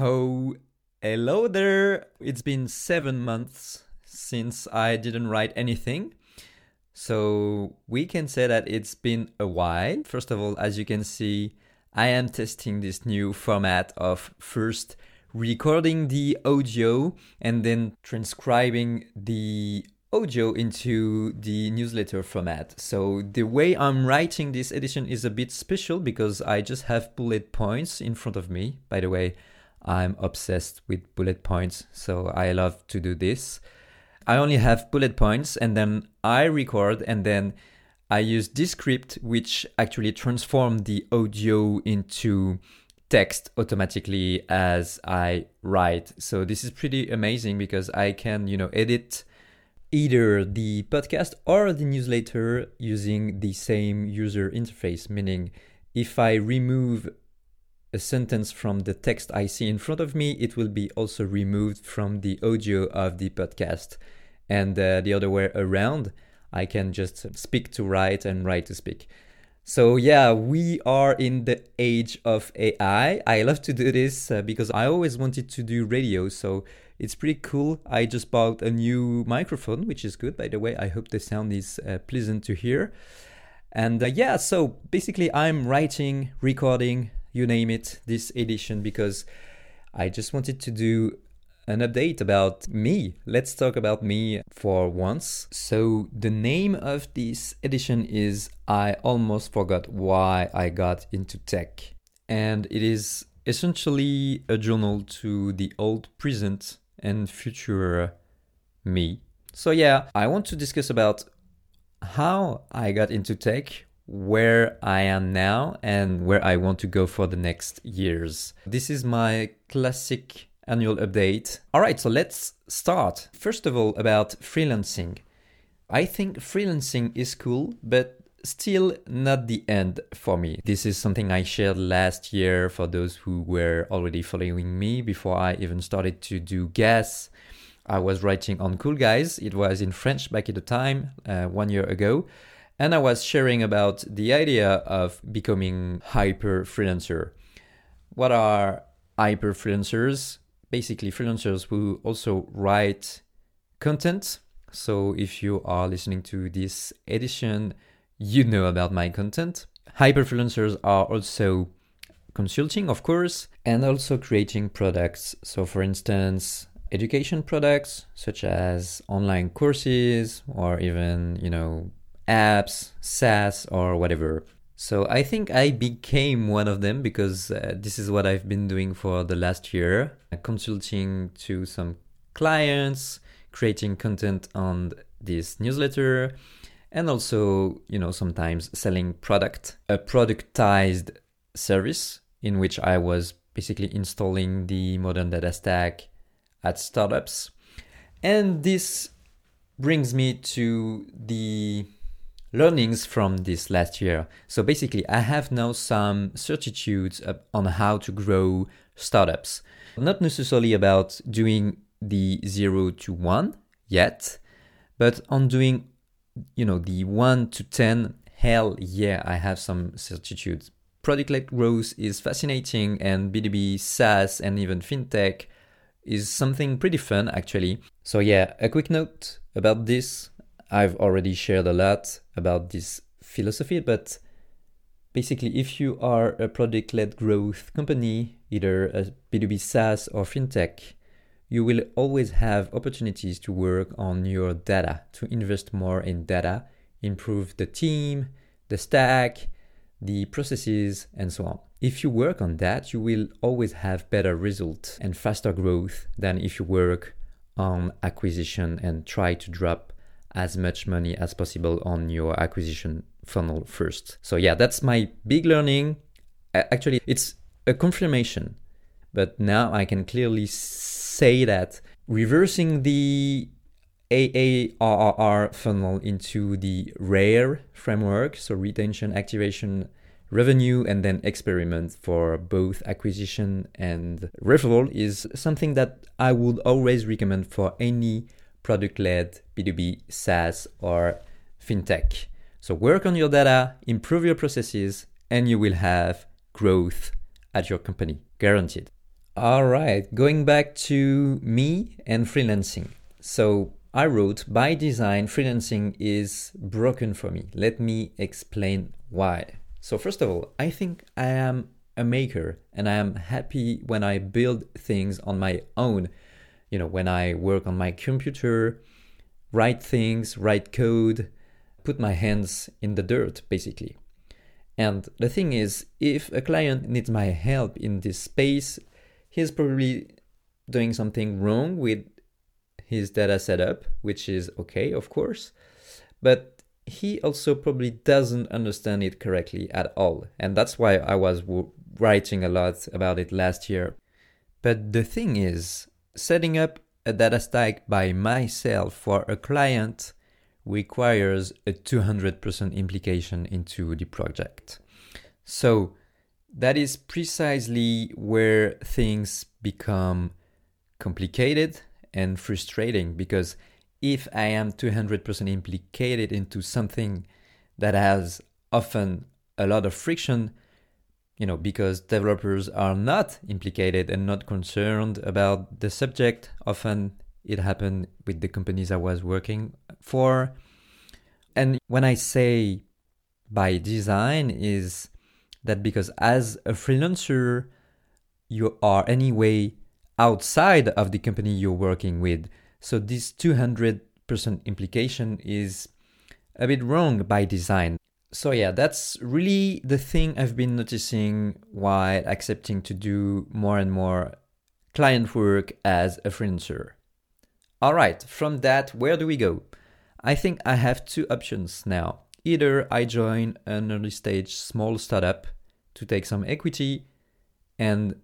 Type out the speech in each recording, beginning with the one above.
Oh, hello there. It's been seven months since I didn't write anything. So we can say that it's been a while. First of all, as you can see, I am testing this new format of first recording the audio and then transcribing the audio into the newsletter format. So the way I'm writing this edition is a bit special because I just have bullet points in front of me. By the way, I'm obsessed with bullet points, so I love to do this. I only have bullet points and then I record and then I use Descript, which actually transform the audio into text automatically as I write. So this is pretty amazing because I can, you know, edit either the podcast or the newsletter using the same user interface, meaning if I remove a sentence from the text I see in front of me, it will be also removed from the audio of the podcast. And uh, the other way around, I can just speak to write and write to speak. So, yeah, we are in the age of AI. I love to do this uh, because I always wanted to do radio. So, it's pretty cool. I just bought a new microphone, which is good, by the way. I hope the sound is uh, pleasant to hear. And uh, yeah, so basically, I'm writing, recording, you name it, this edition because I just wanted to do an update about me. Let's talk about me for once. So, the name of this edition is I Almost Forgot Why I Got into Tech. And it is essentially a journal to the old, present, and future me. So, yeah, I want to discuss about how I got into tech, where I am now and where I want to go for the next years. This is my classic annual update. All right, so let's start. First of all, about freelancing. I think freelancing is cool, but still not the end for me. This is something I shared last year for those who were already following me before I even started to do guests. I was writing on Cool Guys. It was in French back at the time, uh, one year ago and I was sharing about the idea of becoming hyper freelancer. What are hyper freelancers? Basically, freelancers who also write content. So, if you are listening to this edition, you know about my content. Hyper freelancers are also consulting, of course, and also creating products. So, for instance, education products such as online courses or even, you know, apps, SaaS, or whatever. So I think I became one of them because uh, this is what I've been doing for the last year, uh, consulting to some clients, creating content on this newsletter, and also, you know, sometimes selling product, a productized service in which I was basically installing the modern data stack at startups. And this brings me to the learnings from this last year. So basically, I have now some certitudes on how to grow startups. Not necessarily about doing the zero to one yet, but on doing, you know, the one to 10, hell yeah, I have some certitudes. Product led growth is fascinating, and B2B, SaaS, and even fintech is something pretty fun actually. So, yeah, a quick note about this I've already shared a lot about this philosophy, but basically, if you are a product led growth company, either a B2B SaaS or fintech, you will always have opportunities to work on your data, to invest more in data, improve the team, the stack, the processes, and so on. If you work on that, you will always have better results and faster growth than if you work on acquisition and try to drop as much money as possible on your acquisition funnel first. So, yeah, that's my big learning. Actually, it's a confirmation, but now I can clearly say that reversing the AARRR funnel into the RARE framework, so retention, activation, revenue, and then experiment for both acquisition and referral, is something that I would always recommend for any product led B2B, SaaS, or fintech. So work on your data, improve your processes, and you will have growth at your company, guaranteed. All right, going back to me and freelancing. So I wrote, by design, freelancing is broken for me. Let me explain why. So, first of all, I think I am a maker and I am happy when I build things on my own. You know, when I work on my computer, write things, write code, put my hands in the dirt, basically. And the thing is, if a client needs my help in this space, he's probably doing something wrong with his data setup, which is okay, of course, but he also probably doesn't understand it correctly at all. And that's why I was w- writing a lot about it last year. But the thing is, setting up a data stack by myself for a client requires a 200% implication into the project. So that is precisely where things become complicated and frustrating because if I am 200% implicated into something that has often a lot of friction, you know, because developers are not implicated and not concerned about the subject, often it happened with the companies I was working for. And when I say by design is that because as a freelancer, you are anyway outside of the company you're working with. So this 200% implication is a bit wrong by design. So yeah, that's really the thing I've been noticing while accepting to do more and more client work as a freelancer. All right, from that, where do we go? I think I have two options now. Either I join an early stage small startup to take some equity and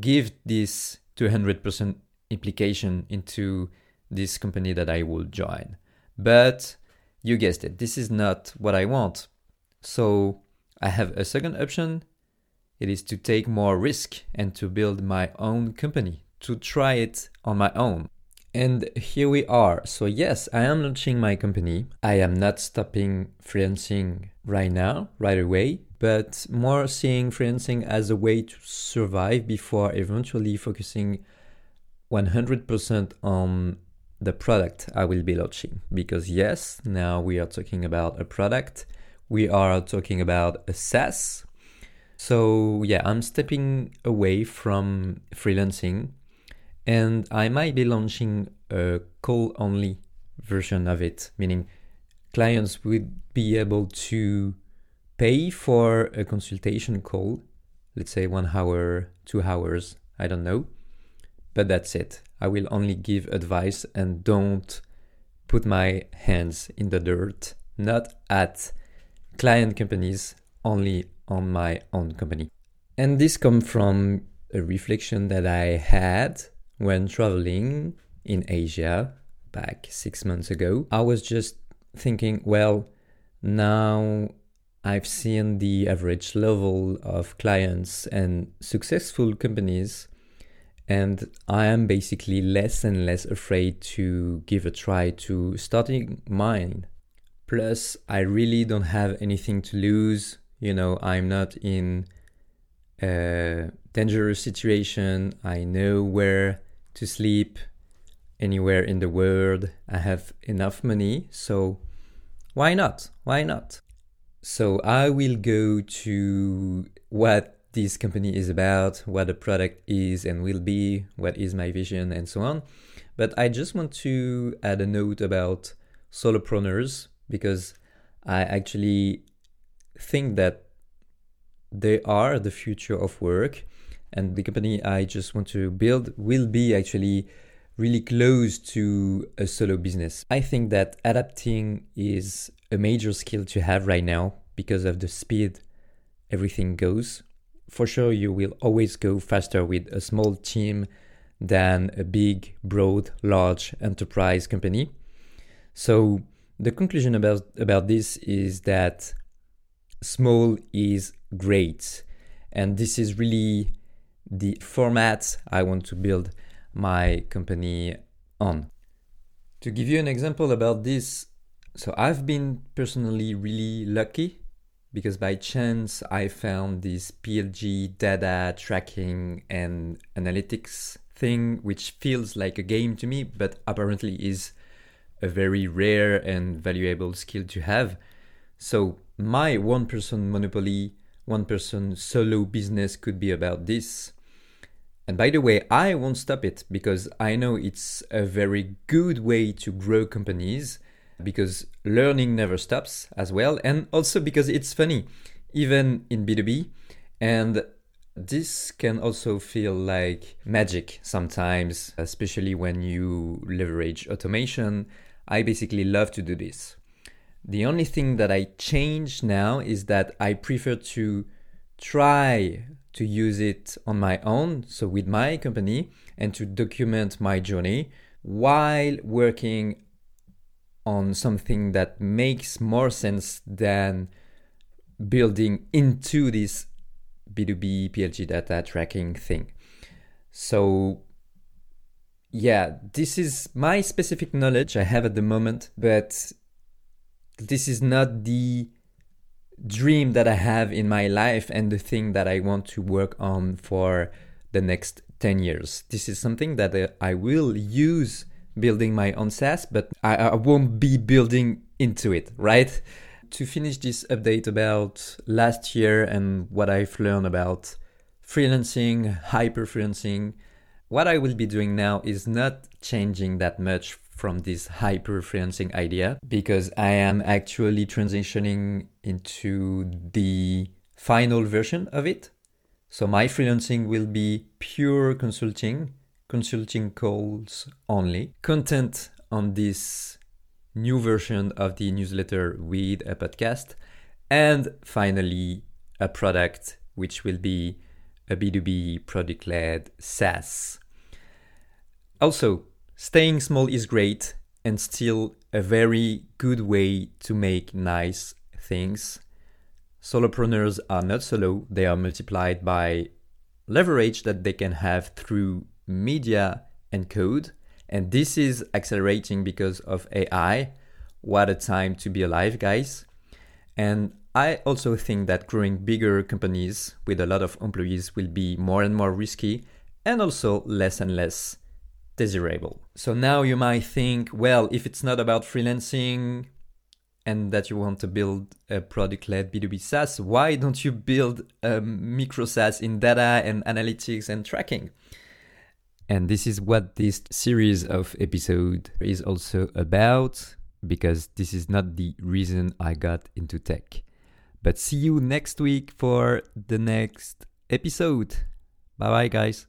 give this 200% implication into this company that I will join. But you guessed it, this is not what I want. So I have a second option. It is to take more risk and to build my own company, to try it on my own. And here we are. So, yes, I am launching my company. I am not stopping freelancing right now, right away, but more seeing freelancing as a way to survive before eventually focusing 100% on the product I will be launching. Because, yes, now we are talking about a product, we are talking about a. So, yeah, I'm stepping away from freelancing and I might be launching a call only version of it, meaning clients would be able to pay for a consultation call, let's say one hour, two hours, I don't know. But that's it. I will only give advice and don't put my hands in the dirt, not at client companies, only on my own company. And this comes from a reflection that I had when traveling in Asia back six months ago. I was just thinking, well, now I've seen the average level of clients and successful companies, and I am basically less and less afraid to give a try to starting mine. Plus, I really don't have anything to lose. You know, I'm not in a dangerous situation. I know where to sleep anywhere in the world. I have enough money, so why not? Why not? So I will go to what this company is about, what the product is and will be, what is my vision, and so on. But I just want to add a note about solopreneurs because I actually think that they are the future of work and the company I just want to build will be actually really close to a solo business. I think that adapting is a major skill to have right now because of the speed everything goes. For sure, you will always go faster with a small team than a big, broad, large enterprise company. So, the conclusion about, about this is that small is great. And this is really the format I want to build my company on. To give you an example about this, so I've been personally really lucky because by chance I found this PLG data tracking and analytics thing, which feels like a game to me, but apparently is a very rare and valuable skill to have. So, my one person monopoly, one person solo business could be about this. And by the way, I won't stop it because I know it's a very good way to grow companies because learning never stops as well. And also because it's funny, even in B2B. And this can also feel like magic sometimes, especially when you leverage automation. I basically love to do this. The only thing that I change now is that I prefer to try to use it on my own, so with my company, and to document my journey while working on something that makes more sense than building into this B2B PLG data tracking thing. So, yeah, this is my specific knowledge I have at the moment, but this is not the dream that I have in my life and the thing that I want to work on for the next 10 years. This is something that uh, I will use building my own SaaS, but I, I won't be building into it, right? To finish this update about last year and what I've learned about freelancing, hyper freelancing, what I will be doing now is not changing that much from this hyper freelancing idea because I am actually transitioning into the final version of it. So my freelancing will be pure consulting, consulting calls only, content on this new version of the newsletter with a podcast, and finally a product which will be a B2B product led SaaS. Also, Staying small is great and still a very good way to make nice things. Solopreneurs are not solo, they are multiplied by leverage that they can have through media and code. And this is accelerating because of AI. What a time to be alive, guys. And I also think that growing bigger companies with a lot of employees will be more and more risky and also less and less desirable. So now you might think, well, if it's not about freelancing and that you want to build a product led B2B SaaS, why don't you build a micro SaaS in data and analytics and tracking? And this is what this series of episode is also about because this is not the reason I got into tech. But see you next week for the next episode. Bye bye guys.